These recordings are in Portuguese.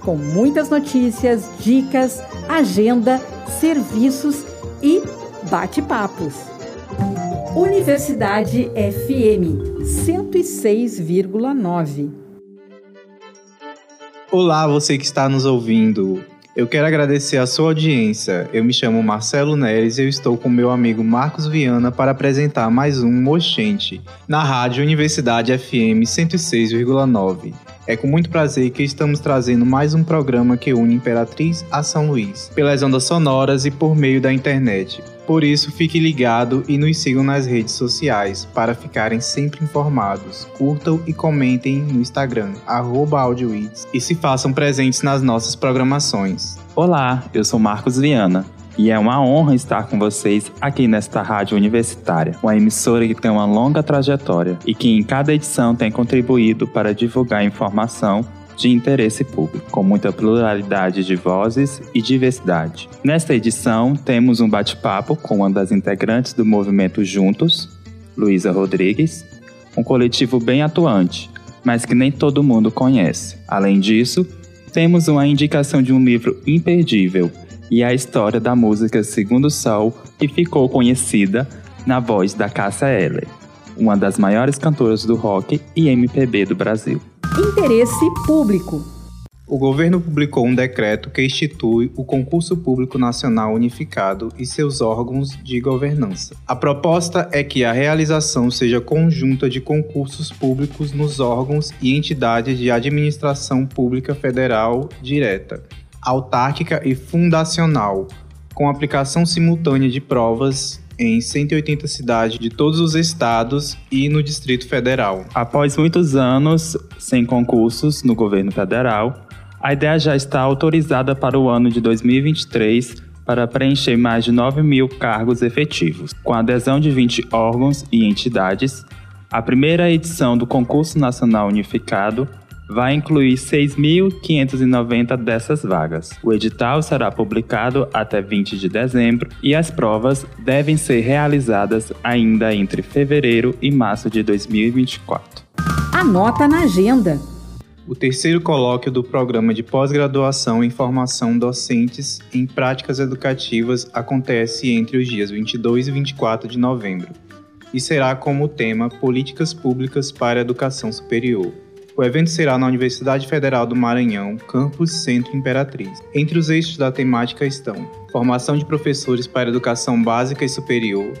com muitas notícias, dicas, agenda, serviços e bate-papos. Universidade FM 106,9. Olá, você que está nos ouvindo. Eu quero agradecer a sua audiência. Eu me chamo Marcelo Neres e eu estou com meu amigo Marcos Viana para apresentar mais um Mochente na Rádio Universidade FM 106,9. É com muito prazer que estamos trazendo mais um programa que une Imperatriz a São Luís, pelas ondas sonoras e por meio da internet. Por isso, fique ligado e nos sigam nas redes sociais para ficarem sempre informados. Curtam e comentem no Instagram, AudioWits, e se façam presentes nas nossas programações. Olá, eu sou Marcos Viana e é uma honra estar com vocês aqui nesta rádio universitária, uma emissora que tem uma longa trajetória e que em cada edição tem contribuído para divulgar informação de interesse público, com muita pluralidade de vozes e diversidade. Nesta edição, temos um bate-papo com uma das integrantes do movimento Juntos, Luísa Rodrigues, um coletivo bem atuante, mas que nem todo mundo conhece. Além disso, temos uma indicação de um livro imperdível e a história da música Segundo Sol, que ficou conhecida na voz da Cássia Eller, uma das maiores cantoras do rock e MPB do Brasil. Interesse público. O governo publicou um decreto que institui o Concurso Público Nacional Unificado e seus órgãos de governança. A proposta é que a realização seja conjunta de concursos públicos nos órgãos e entidades de administração pública federal direta, autárquica e fundacional, com aplicação simultânea de provas em 180 cidades de todos os estados e no Distrito Federal. Após muitos anos sem concursos no governo federal, a ideia já está autorizada para o ano de 2023 para preencher mais de 9 mil cargos efetivos. Com adesão de 20 órgãos e entidades, a primeira edição do Concurso Nacional Unificado vai incluir 6.590 dessas vagas. O edital será publicado até 20 de dezembro e as provas devem ser realizadas ainda entre fevereiro e março de 2024. Anota na agenda. O terceiro colóquio do programa de pós-graduação em formação docentes em práticas educativas acontece entre os dias 22 e 24 de novembro e será como tema Políticas Públicas para a Educação Superior. O evento será na Universidade Federal do Maranhão, campus Centro Imperatriz. Entre os eixos da temática estão formação de professores para educação básica e superior,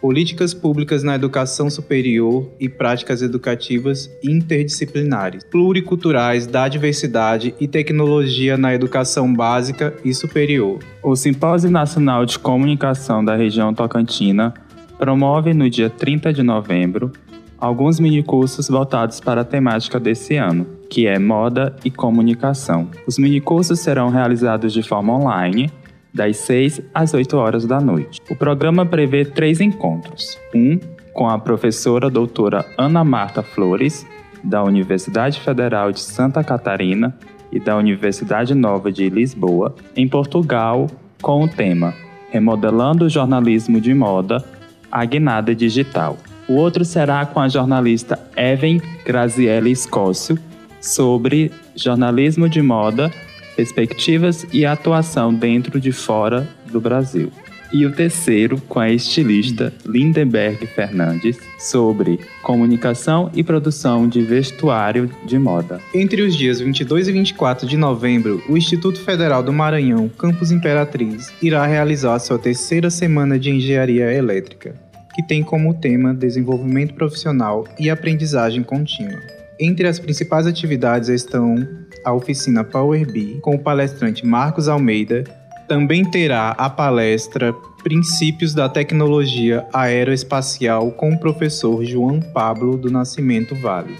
políticas públicas na educação superior e práticas educativas interdisciplinares, pluriculturais da diversidade e tecnologia na educação básica e superior. O Simpósio Nacional de Comunicação da Região Tocantina promove no dia 30 de novembro alguns minicursos voltados para a temática desse ano, que é moda e comunicação. Os minicursos serão realizados de forma online, das 6 às 8 horas da noite. O programa prevê três encontros: um com a professora doutora Ana Marta Flores, da Universidade Federal de Santa Catarina e da Universidade Nova de Lisboa, em Portugal, com o tema Remodelando o Jornalismo de Moda, a Guinada Digital. O outro será com a jornalista Evan Graziella Escócio sobre jornalismo de moda, perspectivas e atuação dentro de fora do Brasil. E o terceiro com a estilista Lindenberg Fernandes sobre comunicação e produção de vestuário de moda. Entre os dias 22 e 24 de novembro, o Instituto Federal do Maranhão, Campus Imperatriz, irá realizar sua terceira semana de engenharia elétrica que tem como tema desenvolvimento profissional e aprendizagem contínua. Entre as principais atividades estão a oficina Power BI com o palestrante Marcos Almeida, também terá a palestra Princípios da Tecnologia Aeroespacial com o professor João Pablo do Nascimento Vale,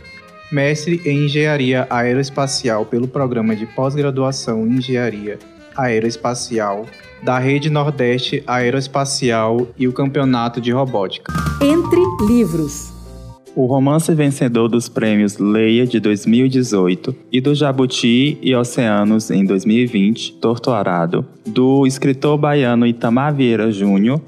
mestre em Engenharia Aeroespacial pelo Programa de Pós-Graduação em Engenharia Aeroespacial, da Rede Nordeste Aeroespacial e o Campeonato de Robótica. Entre livros. O romance vencedor dos prêmios Leia de 2018 e do Jabuti e Oceanos em 2020, Torto Arado, do escritor baiano Itamar Vieira Júnior,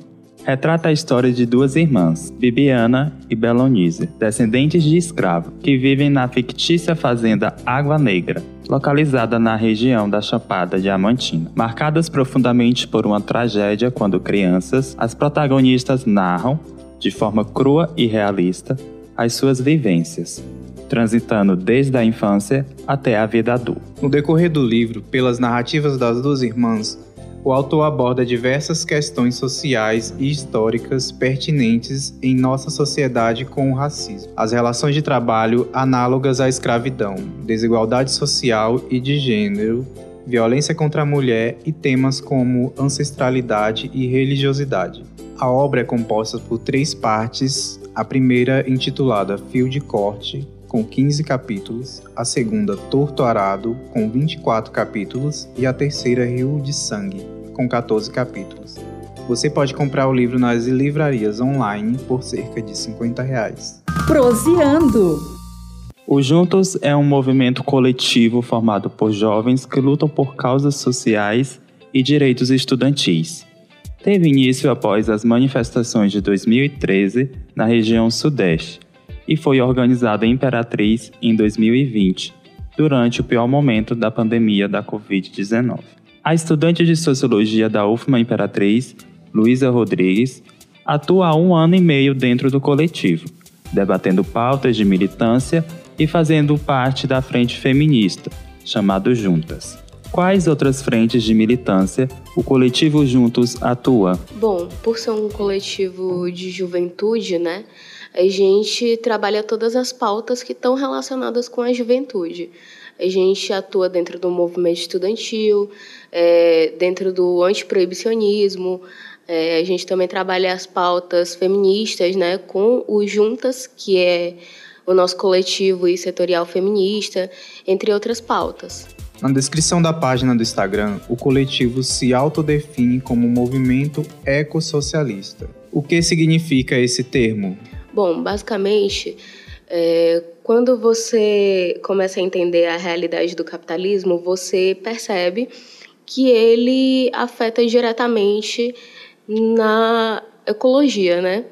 retrata a história de duas irmãs, Bibiana e Belonise, descendentes de escravo, que vivem na fictícia fazenda Água Negra, localizada na região da Chapada Diamantina. Marcadas profundamente por uma tragédia quando crianças, as protagonistas narram, de forma crua e realista, as suas vivências, transitando desde a infância até a vida adulta. No decorrer do livro, pelas narrativas das duas irmãs, o autor aborda diversas questões sociais e históricas pertinentes em nossa sociedade com o racismo, as relações de trabalho análogas à escravidão, desigualdade social e de gênero, violência contra a mulher e temas como ancestralidade e religiosidade. A obra é composta por três partes, a primeira intitulada Fio de Corte, com 15 capítulos, a segunda Torto Arado, com 24 capítulos, e a terceira Rio de Sangue, com 14 capítulos. Você pode comprar o livro nas livrarias online por cerca de 50 reais. Proseando. O Juntos é um movimento coletivo formado por jovens que lutam por causas sociais e direitos estudantis. Teve início após as manifestações de 2013 na região Sudeste e foi organizado em Imperatriz em 2020, durante o pior momento da pandemia da Covid-19. A estudante de Sociologia da UFMA Imperatriz, Luísa Rodrigues, atua há um ano e meio dentro do coletivo, debatendo pautas de militância e fazendo parte da frente feminista, chamado Juntas. Quais outras frentes de militância o coletivo Juntos atua? Bom, por ser um coletivo de juventude, né, a gente trabalha todas as pautas que estão relacionadas com a juventude. A gente atua dentro do movimento estudantil, é, dentro do antiproibicionismo. É, a gente também trabalha as pautas feministas, né, com o Juntas, que é o nosso coletivo e setorial feminista, entre outras pautas. Na descrição da página do Instagram, o coletivo se autodefine como movimento ecossocialista. O que significa esse termo? Bom, basicamente, é, quando você começa a entender a realidade do capitalismo, você percebe que ele afeta diretamente na ecologia, né?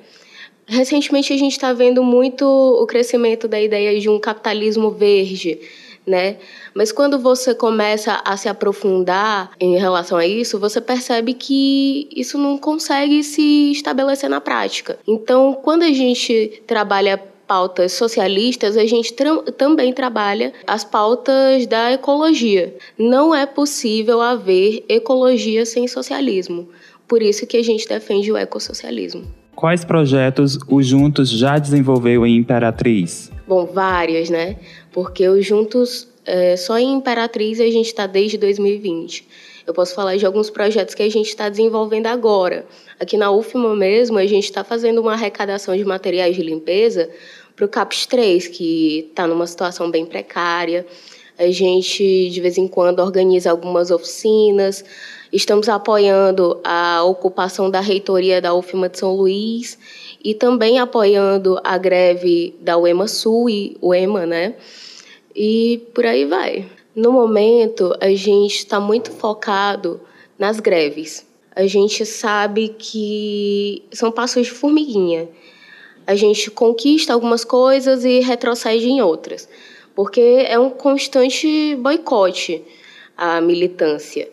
Recentemente a gente está vendo muito o crescimento da ideia de um capitalismo verde, né? Mas quando você começa a se aprofundar em relação a isso, você percebe que isso não consegue se estabelecer na prática. Então, quando a gente trabalha pautas socialistas, a gente também trabalha as pautas da ecologia. Não é possível haver ecologia sem socialismo. Por isso que a gente defende o ecossocialismo. Quais projetos o Juntos já desenvolveu em Imperatriz? Bom, várias, né? Porque o Juntos, é, só em Imperatriz, a gente está desde 2020. Eu posso falar de alguns projetos que a gente está desenvolvendo agora. Aqui na UFMA mesmo, a gente está fazendo uma arrecadação de materiais de limpeza para o CAPS 3, que está numa situação bem precária. A gente, de vez em quando, organiza algumas oficinas. Estamos apoiando a ocupação da reitoria da UFMA de São Luís e também apoiando a greve da UEMA Sul e UEMA, né? E por aí vai. No momento, a gente está muito focado nas greves. A gente sabe que são passos de formiguinha a gente conquista algumas coisas e retrocede em outras, porque é um constante boicote à militância.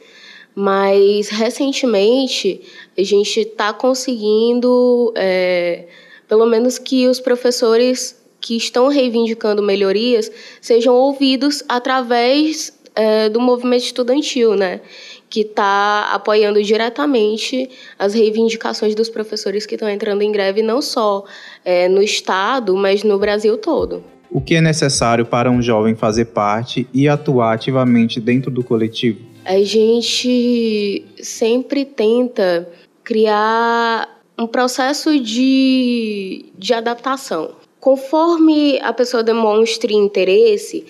Mas recentemente a gente está conseguindo, é, pelo menos que os professores que estão reivindicando melhorias sejam ouvidos através é, do movimento estudantil, né? que está apoiando diretamente as reivindicações dos professores que estão entrando em greve, não só é, no Estado, mas no Brasil todo. O que é necessário para um jovem fazer parte e atuar ativamente dentro do coletivo? A gente sempre tenta criar um processo de, de adaptação. Conforme a pessoa demonstre interesse,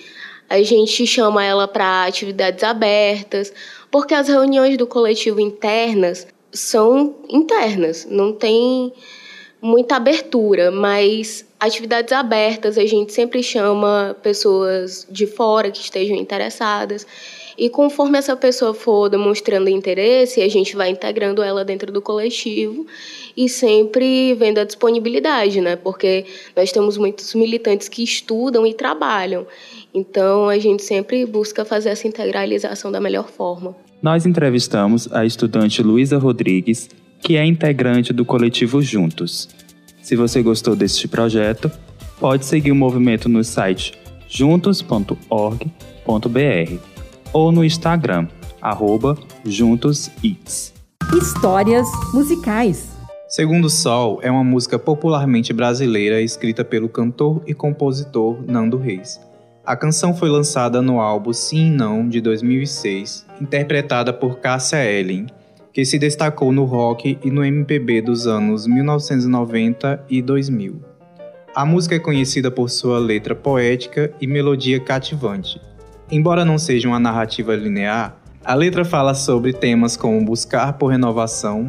a gente chama ela para atividades abertas, porque as reuniões do coletivo internas são internas, não tem muita abertura, mas atividades abertas a gente sempre chama pessoas de fora que estejam interessadas. E conforme essa pessoa for demonstrando interesse, a gente vai integrando ela dentro do coletivo e sempre vendo a disponibilidade, né? Porque nós temos muitos militantes que estudam e trabalham. Então a gente sempre busca fazer essa integralização da melhor forma. Nós entrevistamos a estudante Luísa Rodrigues, que é integrante do coletivo Juntos. Se você gostou deste projeto, pode seguir o movimento no site juntos.org.br ou no Instagram, arroba juntosits. Histórias musicais. Segundo Sol é uma música popularmente brasileira escrita pelo cantor e compositor Nando Reis. A canção foi lançada no álbum Sim e Não de 2006, interpretada por Cássia Ellen, que se destacou no rock e no MPB dos anos 1990 e 2000. A música é conhecida por sua letra poética e melodia cativante. Embora não seja uma narrativa linear, a letra fala sobre temas como buscar por renovação,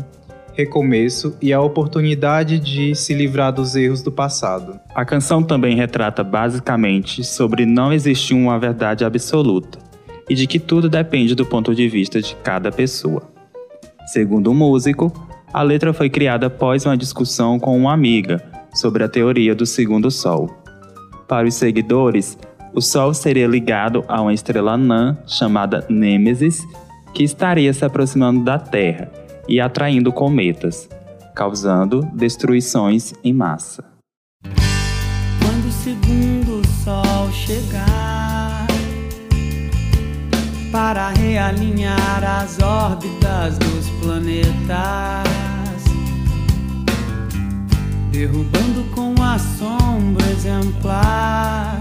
recomeço e a oportunidade de se livrar dos erros do passado. A canção também retrata basicamente sobre não existir uma verdade absoluta e de que tudo depende do ponto de vista de cada pessoa. Segundo o músico, a letra foi criada após uma discussão com uma amiga sobre a teoria do segundo sol. Para os seguidores, o Sol seria ligado a uma estrela anã chamada Nêmesis, que estaria se aproximando da Terra e atraindo cometas, causando destruições em massa. Quando o segundo sol chegar para realinhar as órbitas dos planetas, derrubando com assombro exemplar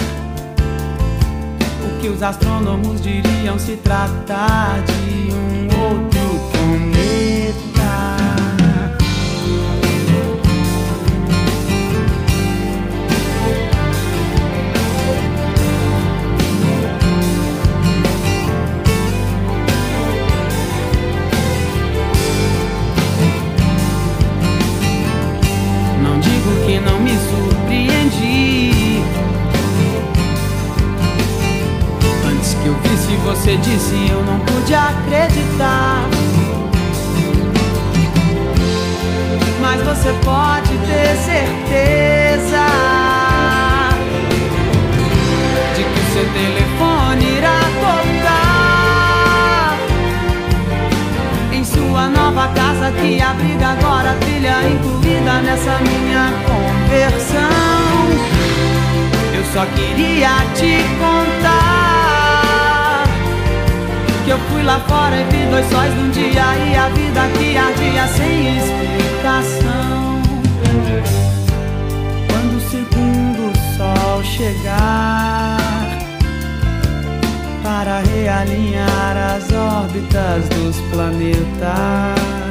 que os astrônomos diriam se tratar de um outro que abriga agora a trilha incluída nessa minha conversão. Eu só queria te contar eu fui lá fora e vi dois sóis num dia E a vida que ardia sem explicação Quando o segundo sol chegar Para realinhar as órbitas dos planetas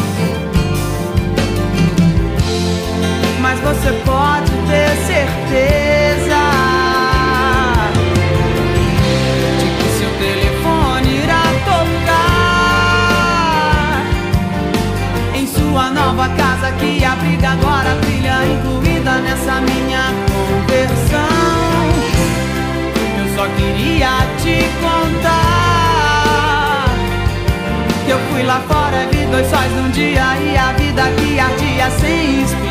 Mas você pode ter certeza. nova casa que abriga agora brilha incluída nessa minha conversão. Eu só queria te contar que eu fui lá fora, vi dois sóis num dia e a vida que ardia sem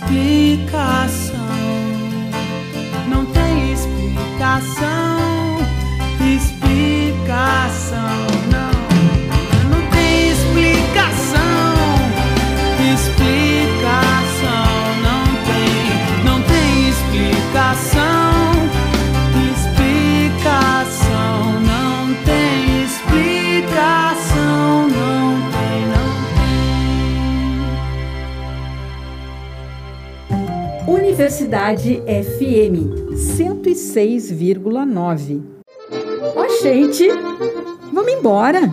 Explicação. Não tem explicação. Explicação. Universidade FM 106,9. Ó, gente, vamos embora.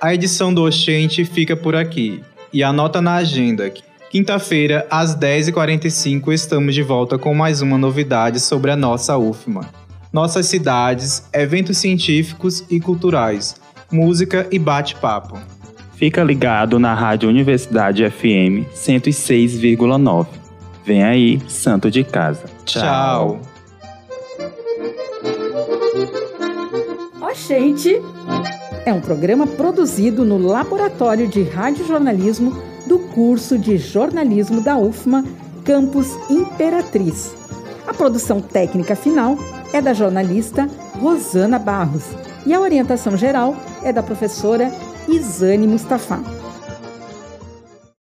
A edição do Oxente fica por aqui. E anota na agenda. Quinta-feira, às 10h45, estamos de volta com mais uma novidade sobre a nossa UFMA. Nossas cidades, eventos científicos e culturais, música e bate-papo. Fica ligado na Rádio Universidade FM 106,9. Vem aí, Santo de Casa. Tchau. Ó, gente, é um programa produzido no Laboratório de Radiojornalismo do curso de jornalismo da UFMA, Campus Imperatriz. A produção técnica final é da jornalista Rosana Barros e a orientação geral é da professora Isane Mustafa.